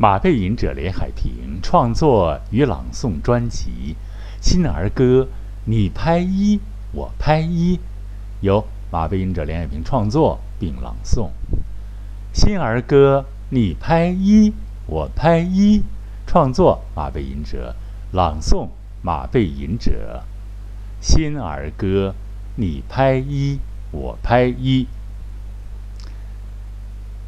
马背吟者连海平创作与朗诵专辑《新儿歌》，你拍一，我拍一，由马背吟者连海平创作并朗诵。《新儿歌》，你拍一，我拍一，创作马背吟者，朗诵马背吟者。《新儿歌》，你拍一，我拍一，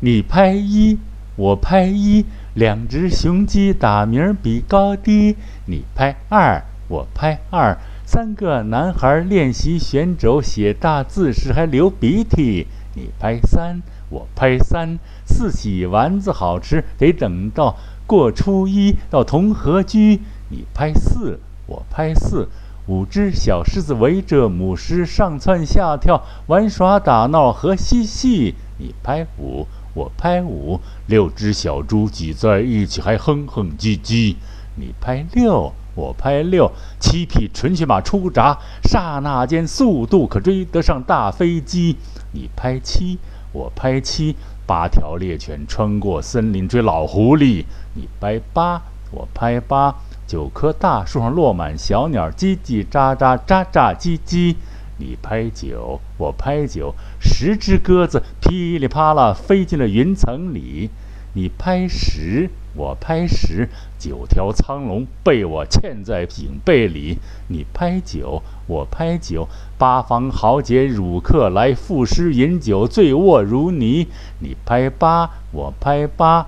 你拍一，我拍一。两只雄鸡打鸣比高低，你拍二，我拍二。三个男孩练习旋轴写大字时还流鼻涕，你拍三，我拍三。四喜丸子好吃，得等到过初一到同和居，你拍四，我拍四。五只小狮子围着母狮上蹿下跳玩耍打闹和嬉戏，你拍五。我拍五，六只小猪挤在一起还哼哼唧唧。你拍六，我拍六，七匹纯血马出闸，刹那间速度可追得上大飞机。你拍七，我拍七，八条猎犬穿过森林追老狐狸。你拍八，我拍八，九棵大树上落满小鸟，叽叽喳喳，喳喳唧唧。你拍九，我拍九，十只鸽子噼里啪啦飞进了云层里。你拍十，我拍十，九条苍龙被我嵌在井背里。你拍九，我拍九，八方豪杰辱客来赋诗饮酒，醉卧如泥。你拍八，我拍八。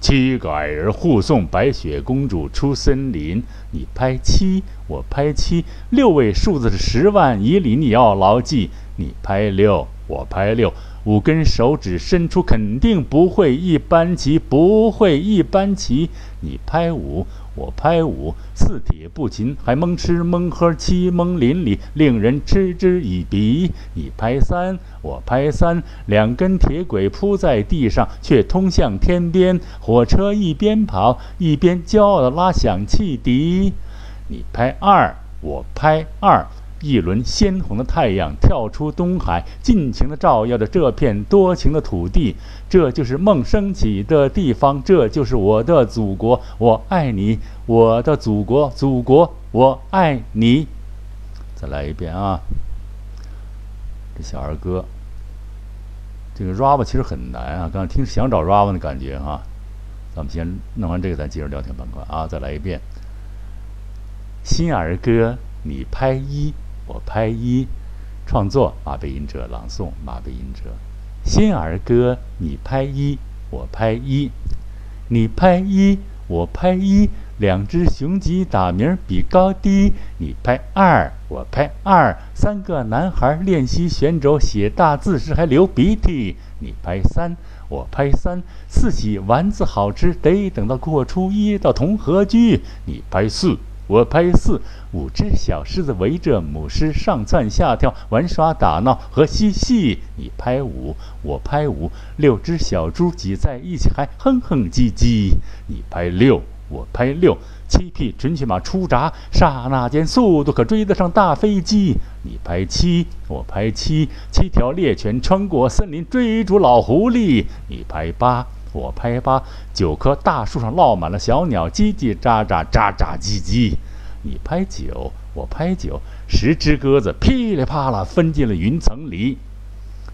七个矮人护送白雪公主出森林，你拍七，我拍七，六位数字是十万以里，你要牢记。你拍六，我拍六，五根手指伸出，肯定不会一般齐，不会一般齐。你拍五。我拍五，四铁不勤，还蒙吃蒙喝，七蒙邻里，令人嗤之以鼻。你拍三，我拍三，两根铁轨铺在地上，却通向天边。火车一边跑，一边骄傲地拉响汽笛。你拍二，我拍二。一轮鲜红的太阳跳出东海，尽情地照耀着这片多情的土地。这就是梦升起的地方，这就是我的祖国。我爱你，我的祖国，祖国，我爱你。再来一遍啊！这小儿歌，这个 rap 其实很难啊。刚听想找 rap 的感觉哈。咱们先弄完这个，咱接着聊天板块啊！再来一遍。新儿歌，你拍一。我拍一，创作马背吟者朗诵马背吟者，新儿歌你拍一，我拍一，你拍一，我拍一，两只雄鸡打鸣比高低，你拍二，我拍二，三个男孩练习旋轴写大字时还流鼻涕，你拍三，我拍三，四喜丸子好吃，得等到过初一到同和居，你拍四。我拍四，五只小狮子围着母狮上蹿下跳玩耍打闹和嬉戏。你拍五，我拍五，六只小猪挤在一起还哼哼唧唧。你拍六，我拍六，七匹纯血马出闸，刹那间速度可追得上大飞机。你拍七，我拍七，七条猎犬穿过森林追逐老狐狸。你拍八。我拍八，九棵大树上落满了小鸟，叽叽喳喳，喳喳叽叽。你拍九，我拍九，十只鸽子噼里啪啦飞进了云层里。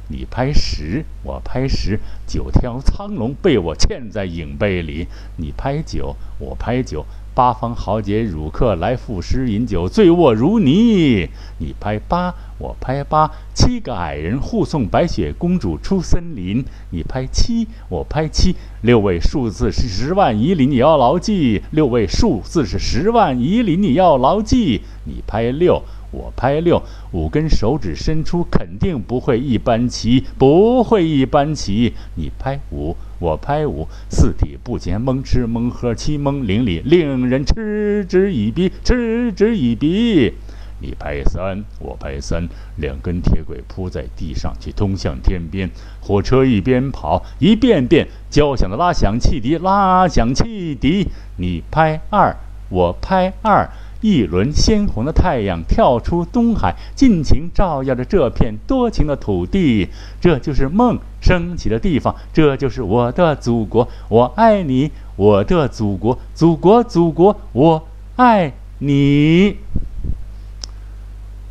你拍十，我拍十，九条苍龙被我嵌在影背里。你拍九，我拍九。八方豪杰辱客来赋诗饮酒，醉卧如泥。你拍八，我拍八。七个矮人护送白雪公主出森林。你拍七，我拍七。六位数字是十万以里，你要牢记。六位数字是十万以里，你要牢记。你拍六，我拍六。五根手指伸出，肯定不会一般齐，不会一般齐。你拍五。我拍五，四体不勤，蒙吃蒙喝，七蒙邻里，令人嗤之以鼻，嗤之以鼻。你拍三，我拍三，两根铁轨铺在地上，去通向天边。火车一边跑，一遍遍交响的拉响汽笛，拉响汽笛。你拍二，我拍二。一轮鲜红的太阳跳出东海，尽情照耀着这片多情的土地。这就是梦升起的地方，这就是我的祖国，我爱你，我的祖国，祖国，祖国，我爱你。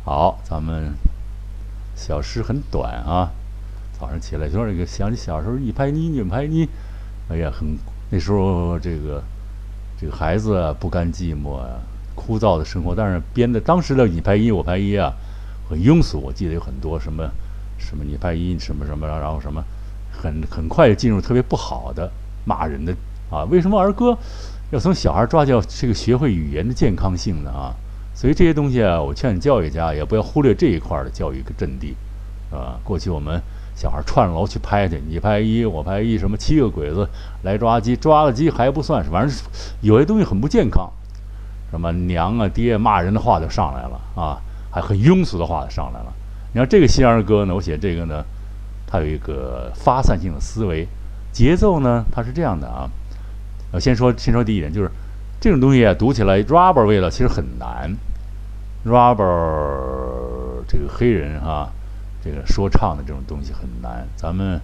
好，咱们小诗很短啊。早上起来就这个想起小时候一拍泥一拍泥，哎呀，很那时候这个这个孩子不甘寂寞啊，枯燥的生活，但是编的当时的你拍一我拍一啊，很庸俗。我记得有很多什么什么你拍一什么什么，然后什么很很快就进入特别不好的骂人的啊。为什么儿歌要从小孩抓教这个学会语言的健康性呢啊？所以这些东西啊，我劝教育家也不要忽略这一块的教育个阵地，啊，过去我们。小孩串楼去拍去，你拍一，我拍一，什么七个鬼子来抓鸡，抓了鸡还不算，反正有些东西很不健康，什么娘啊爹骂人的话就上来了啊，还很庸俗的话就上来了。你看这个新儿歌呢，我写这个呢，它有一个发散性的思维，节奏呢它是这样的啊。我先说先说第一点，就是这种东西啊读起来 rubber 味道其实很难，rubber 这个黑人哈。这个说唱的这种东西很难，咱们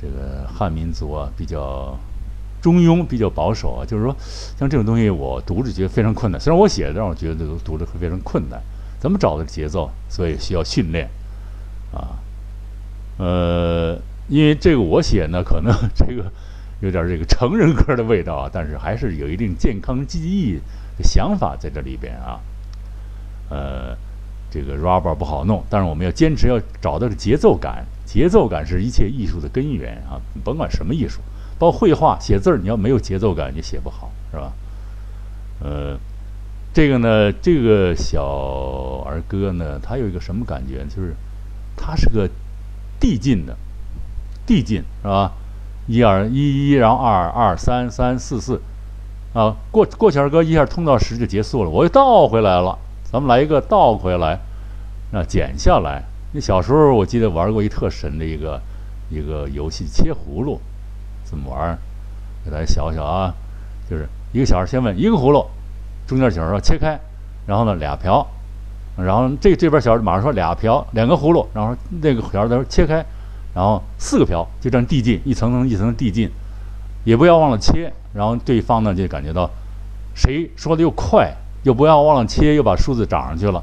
这个汉民族啊比较中庸，比较保守啊，就是说像这种东西我读着觉得非常困难。虽然我写的让我觉得读着会非常困难，怎么找的节奏？所以需要训练啊。呃，因为这个我写呢，可能 这个有点这个成人歌的味道啊，但是还是有一定健康记忆的想法在这里边啊。呃。这个 rubber 不好弄，但是我们要坚持要找到这节奏感，节奏感是一切艺术的根源啊！甭管什么艺术，包括绘画、写字儿，你要没有节奏感，你写不好，是吧？呃，这个呢，这个小儿歌呢，它有一个什么感觉？就是它是个递进的，递进是吧？一二一一，然后二二三三四四，啊，过过小儿歌一下通到十就结束了，我又倒回来了。咱们来一个倒回来，啊，剪下来。那小时候我记得玩过一特神的一个一个游戏，切葫芦，怎么玩？给大家想想啊，就是一个小孩先问一个葫芦，中间小孩说切开，然后呢俩瓢，然后这这边小孩马上说俩瓢两个葫芦，然后那个小孩他说切开，然后四个瓢，就这样递进，一层层一层递进，也不要忘了切，然后对方呢就感觉到谁说的又快。又不要忘了切，又把数字涨上去了。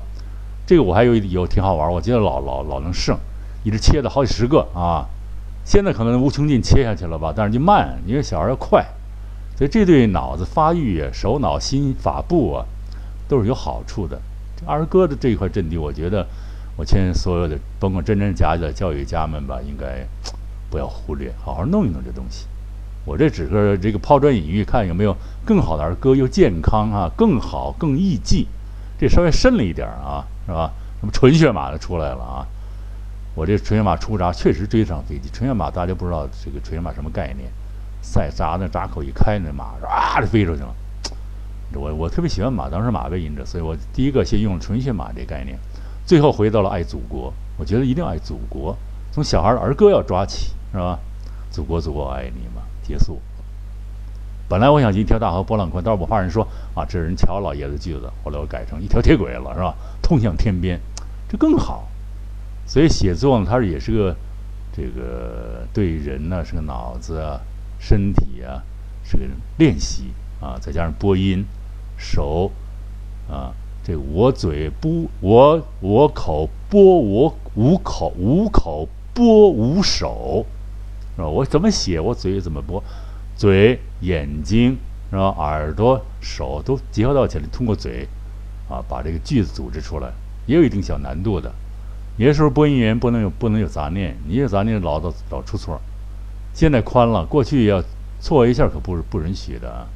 这个我还有有挺好玩，我记得老老老能胜，一直切的好几十个啊。现在可能无穷尽切下去了吧，但是就慢，因为小孩要快，所以这对脑子发育啊、手脑心法步啊，都是有好处的。这儿歌的这一块阵地，我觉得我劝所有的甭管真真假假的教育家们吧，应该不要忽略，好好弄一弄这东西。我这只是这个抛砖引玉，看有没有更好的儿歌，又健康啊，更好更易记，这稍微深了一点啊，是吧？什么纯血马的出来了啊？我这纯血马出闸确实追上飞机。纯血马大家不知道这个纯血马什么概念？赛闸那闸口一开，那马啊就飞出去了。我我特别喜欢马，当时马背引着，所以我第一个先用纯血马这概念，最后回到了爱祖国。我觉得一定要爱祖国，从小孩的儿歌要抓起，是吧？祖国，祖国，爱你嘛。结束。本来我想一条大河波浪宽，但是我怕人说啊，这人乔老爷子句子，后来我改成一条铁轨了，是吧？通向天边，这更好。所以写作呢，它也是个这个对人呢是个脑子啊、身体啊是个练习啊，再加上播音、手啊，这我嘴不我我口播我无口无口播无手。是吧？我怎么写，我嘴怎么播，嘴、眼睛是吧？耳朵、手都结合到起来，通过嘴，啊，把这个句子组织出来，也有一定小难度的。有的时候播音员不能有不能有杂念，你有杂念老老出错。现在宽了，过去要错一下可不是不允许的啊。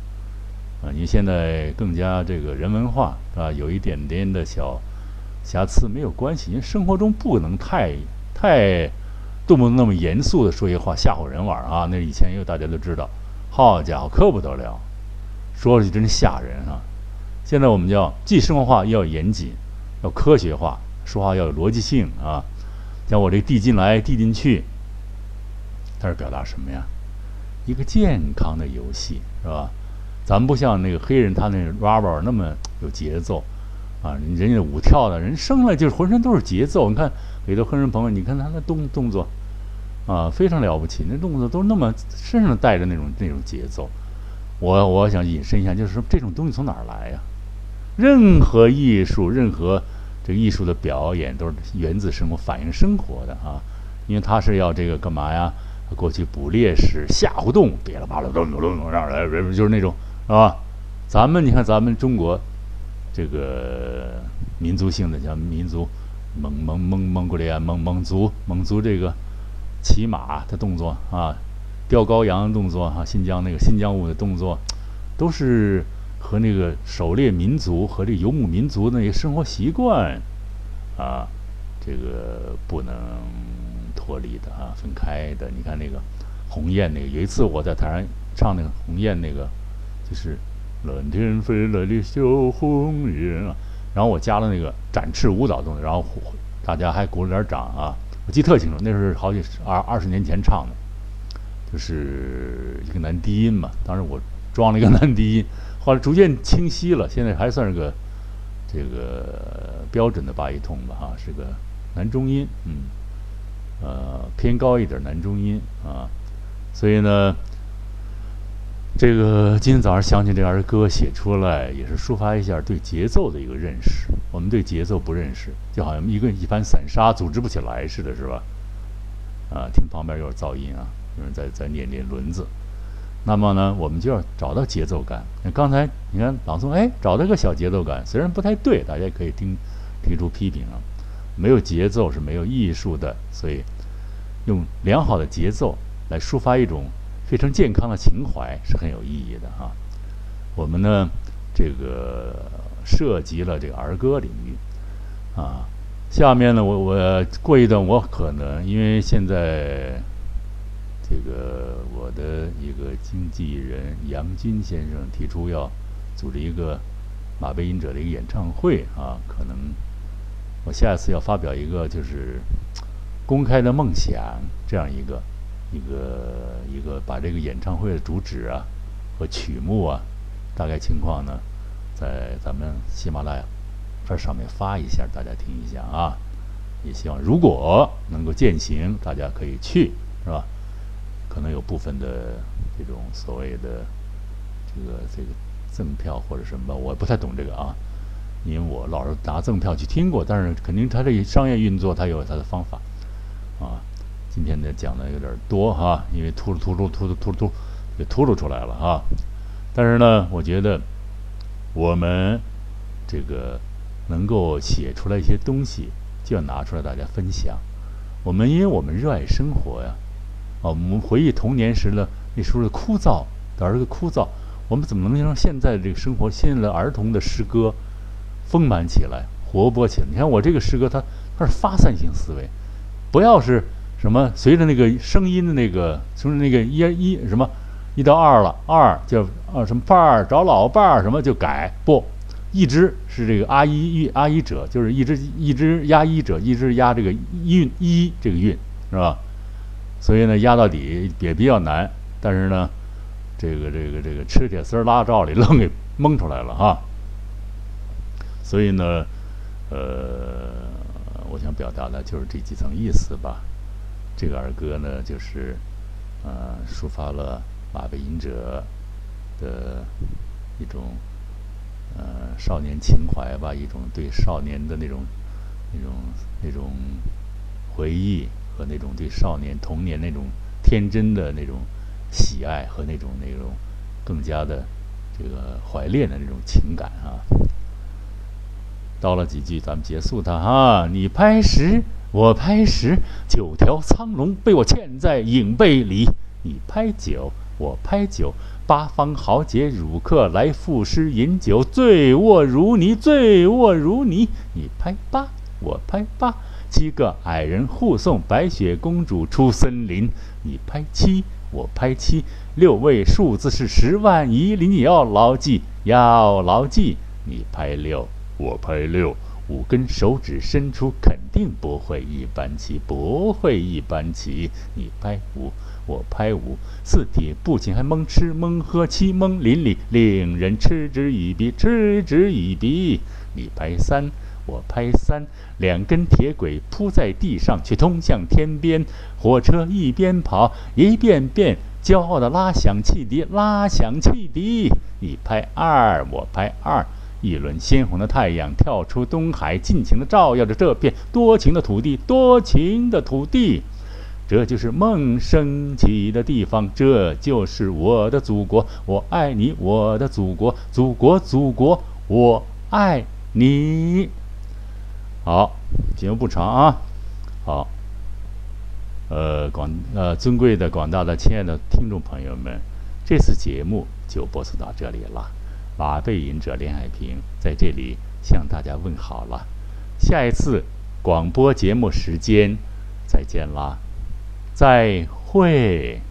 啊，你现在更加这个人文化啊，有一点点的小瑕疵没有关系，因为生活中不能太太。动不动那么严肃的说些话吓唬人玩啊？那以前也有大家都知道，好家伙可不得了，说出去真吓人啊！现在我们叫既生活化又要严谨，要科学化，说话要有逻辑性啊。像我这递进来递进去，它是表达什么呀？一个健康的游戏是吧？咱不像那个黑人，他那 rubber 那么有节奏啊，人家舞跳的人生来就是浑身都是节奏，你看。有的黑人朋友，你看他的动动作，啊，非常了不起，那动作都那么身上带着那种那种节奏。我我想引申一下，就是说这种东西从哪儿来呀？任何艺术，任何这个艺术的表演，都是源自生活、反映生活的啊。因为他是要这个干嘛呀？过去捕猎时吓唬动物，别了吧了，咚咚咚咚，让来就是那种，是吧？咱们你看，咱们中国这个民族性的，像民族蒙蒙蒙蒙古利亚蒙蒙族蒙族这个骑马的动作啊，吊羔羊的动作哈，新疆那个新疆舞的动作，都是和那个狩猎民族和这游牧民族那些生活习惯啊，这个不能。脱离的啊，分开的。你看那个鸿雁，那个有一次我在台上唱那个鸿雁，那个就是蓝天飞来的小鸿雁啊。然后我加了那个展翅舞蹈动作，然后大家还鼓了点掌啊。我记特清楚，那是好几二二十年前唱的，就是一个男低音嘛。当时我装了一个 男低音，后来逐渐清晰了，现在还算是个这个标准的八一通吧，哈，是个男中音，嗯。呃，偏高一点男中音啊，所以呢，这个今天早上想起这儿歌写出来，也是抒发一下对节奏的一个认识。我们对节奏不认识，就好像一个一盘散沙组织不起来似的，是吧？啊，听旁边有点噪音啊，有人在在念念轮子。那么呢，我们就要找到节奏感。那刚才你看朗诵，哎，找到个小节奏感，虽然不太对，大家可以听提出批评啊。没有节奏是没有艺术的，所以用良好的节奏来抒发一种非常健康的情怀是很有意义的哈。我们呢，这个涉及了这个儿歌领域啊。下面呢，我我过一段，我可能因为现在这个我的一个经纪人杨军先生提出要组织一个马背音者的一个演唱会啊，可能。我下一次要发表一个就是公开的梦想，这样一个一个一个把这个演唱会的主旨啊和曲目啊大概情况呢，在咱们喜马拉雅这上面发一下，大家听一下啊。也希望如果能够践行，大家可以去，是吧？可能有部分的这种所谓的这个这个赠票或者什么，我不太懂这个啊。因为我老是拿赠票去听过，但是肯定他这商业运作，他有他的方法，啊，今天呢讲的有点多哈，因为突突突噜突噜突给突噜出来了哈，但是呢，我觉得我们这个能够写出来一些东西，就要拿出来大家分享。我们因为我们热爱生活呀，啊我们回忆童年时的那时候的枯燥，儿个枯燥，我们怎么能让现在的这个生活，现在的儿童的诗歌？丰满起来，活泼起来。你看我这个诗歌，它它是发散性思维，不要是什么随着那个声音的那个，从那个一一什么一到二了，二叫啊什么伴儿找老伴儿什么就改不，一直是这个阿依阿一者，就是一直一直压一者，一直压这个韵一这个韵是吧？所以呢压到底也比较难，但是呢这个这个这个吃铁丝拉罩里愣给蒙出来了哈。所以呢，呃，我想表达的就是这几层意思吧。这个儿歌呢，就是呃，抒发了马背吟者的一种呃少年情怀吧，一种对少年的那种那种那种回忆那种对少年童年那种天真的那种喜爱和那种那种更加的这个怀恋的那种情感啊。叨了几句，咱们结束它哈。你拍十，我拍十，九条苍龙被我嵌在影背里。你拍九，我拍九，八方豪杰汝客来赋诗饮酒，醉卧如泥，醉卧如泥。你拍八，我拍八，七个矮人护送白雪公主出森林。你拍七，我拍七，六位数字是十万以里，你要牢记，要牢记。你拍六。我拍六，五根手指伸出，肯定不会一般齐，不会一般齐。你拍五，我拍五，四体不勤还蒙吃蒙喝，七蒙邻里，令人嗤之以鼻，嗤之以鼻。你拍三，我拍三，两根铁轨铺在地上，却通向天边。火车一边跑一边变，骄傲地拉响汽笛，拉响汽笛。你拍二，我拍二。一轮鲜红的太阳跳出东海，尽情地照耀着这片多情的土地，多情的土地。这就是梦升起的地方，这就是我的祖国。我爱你，我的祖国，祖国，祖国，我爱你。好，节目不长啊。好，呃，广呃尊贵的广大的亲爱的听众朋友们，这次节目就播送到这里了。马背影者连海平在这里向大家问好了。下一次广播节目时间再见啦。再会。